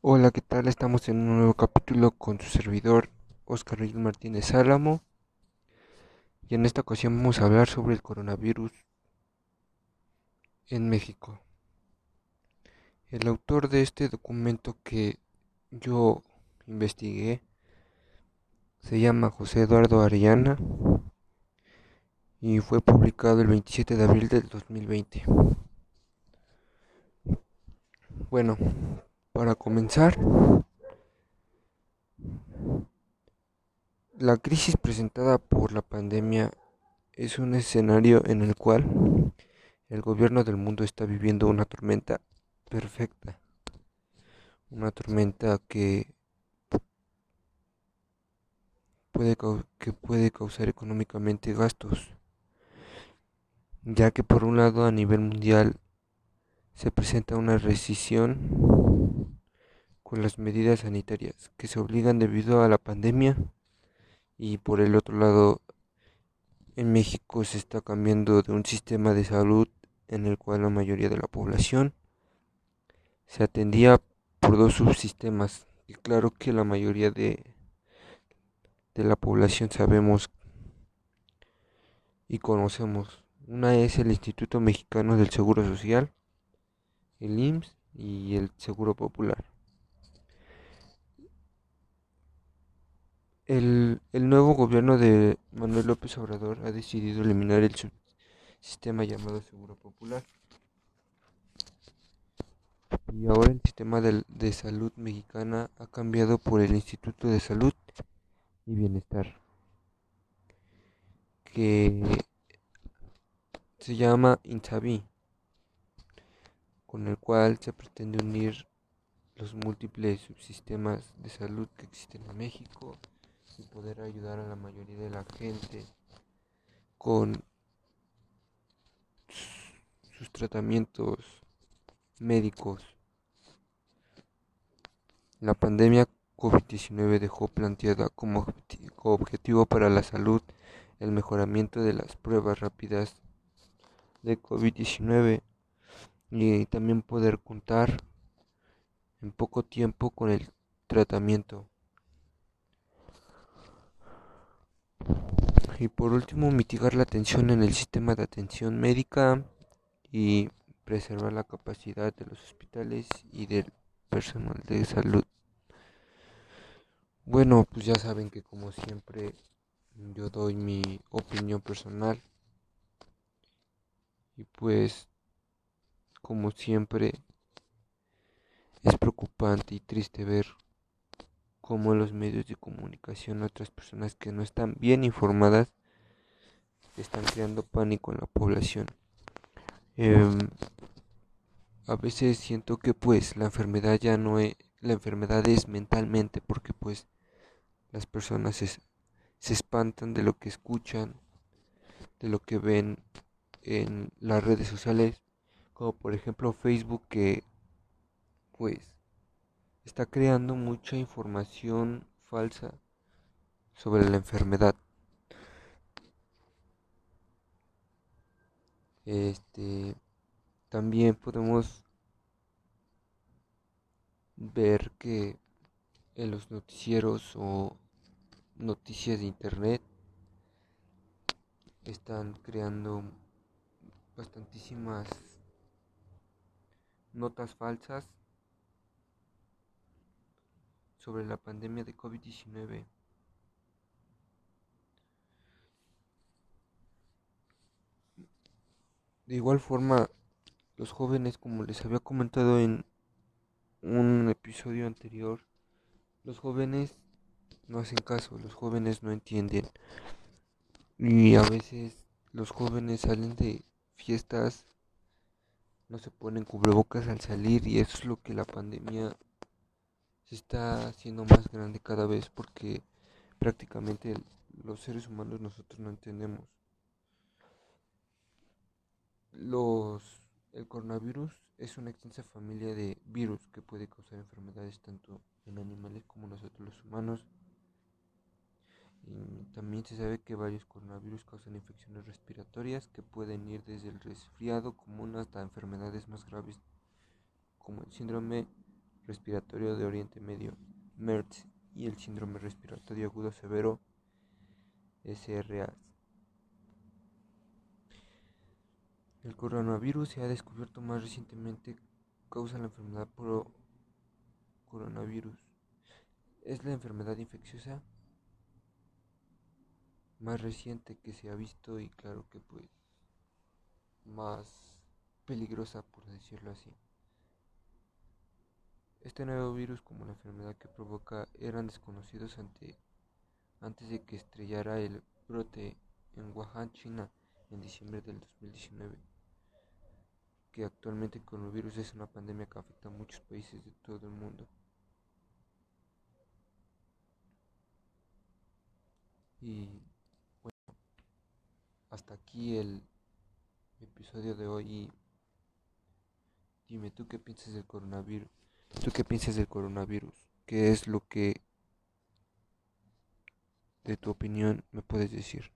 Hola, ¿qué tal? Estamos en un nuevo capítulo con su servidor Oscar Reyes Martínez Álamo y en esta ocasión vamos a hablar sobre el coronavirus en México. El autor de este documento que yo investigué se llama José Eduardo Arellana y fue publicado el 27 de abril del 2020. Bueno, para comenzar, la crisis presentada por la pandemia es un escenario en el cual el gobierno del mundo está viviendo una tormenta perfecta, una tormenta que puede, que puede causar económicamente gastos, ya que por un lado a nivel mundial se presenta una rescisión con las medidas sanitarias que se obligan debido a la pandemia. Y por el otro lado en México se está cambiando de un sistema de salud en el cual la mayoría de la población se atendía por dos subsistemas. Y claro que la mayoría de, de la población sabemos y conocemos. Una es el Instituto Mexicano del Seguro Social el IMSS y el Seguro Popular. El, el, nuevo gobierno de Manuel López Obrador ha decidido eliminar el sistema llamado Seguro Popular. Y ahora el sistema de, de salud mexicana ha cambiado por el Instituto de Salud y Bienestar, que se llama INSABI con el cual se pretende unir los múltiples subsistemas de salud que existen en México y poder ayudar a la mayoría de la gente con sus tratamientos médicos. La pandemia COVID-19 dejó planteada como objetivo para la salud el mejoramiento de las pruebas rápidas de COVID-19 y también poder contar en poco tiempo con el tratamiento. Y por último, mitigar la tensión en el sistema de atención médica y preservar la capacidad de los hospitales y del personal de salud. Bueno, pues ya saben que como siempre yo doy mi opinión personal y pues como siempre, es preocupante y triste ver cómo los medios de comunicación, otras personas que no están bien informadas, están creando pánico en la población. Eh, a veces siento que pues la enfermedad ya no es, la enfermedad es mentalmente porque pues las personas se espantan de lo que escuchan, de lo que ven en las redes sociales como por ejemplo Facebook que pues está creando mucha información falsa sobre la enfermedad. Este también podemos ver que en los noticieros o noticias de internet están creando bastantísimas notas falsas sobre la pandemia de COVID-19. De igual forma, los jóvenes, como les había comentado en un episodio anterior, los jóvenes no hacen caso, los jóvenes no entienden. Y a veces los jóvenes salen de fiestas no se ponen cubrebocas al salir y eso es lo que la pandemia se está haciendo más grande cada vez porque prácticamente los seres humanos nosotros no entendemos. Los, el coronavirus es una extensa familia de virus que puede causar enfermedades tanto en animales como nosotros los humanos. Y también se sabe que varios coronavirus causan infecciones respiratorias que pueden ir desde el resfriado común hasta enfermedades más graves como el síndrome respiratorio de Oriente Medio, MERS, y el síndrome respiratorio agudo severo, SRAS. El coronavirus se ha descubierto más recientemente causa la enfermedad por coronavirus. Es la enfermedad infecciosa más reciente que se ha visto y claro que pues más peligrosa por decirlo así. Este nuevo virus como la enfermedad que provoca eran desconocidos ante, antes de que estrellara el brote en Wuhan, China, en diciembre del 2019, que actualmente el virus es una pandemia que afecta a muchos países de todo el mundo. Y bueno, hasta aquí el episodio de hoy. Dime, ¿tú qué piensas del coronavirus? ¿Tú qué piensas del coronavirus? ¿Qué es lo que, de tu opinión, me puedes decir?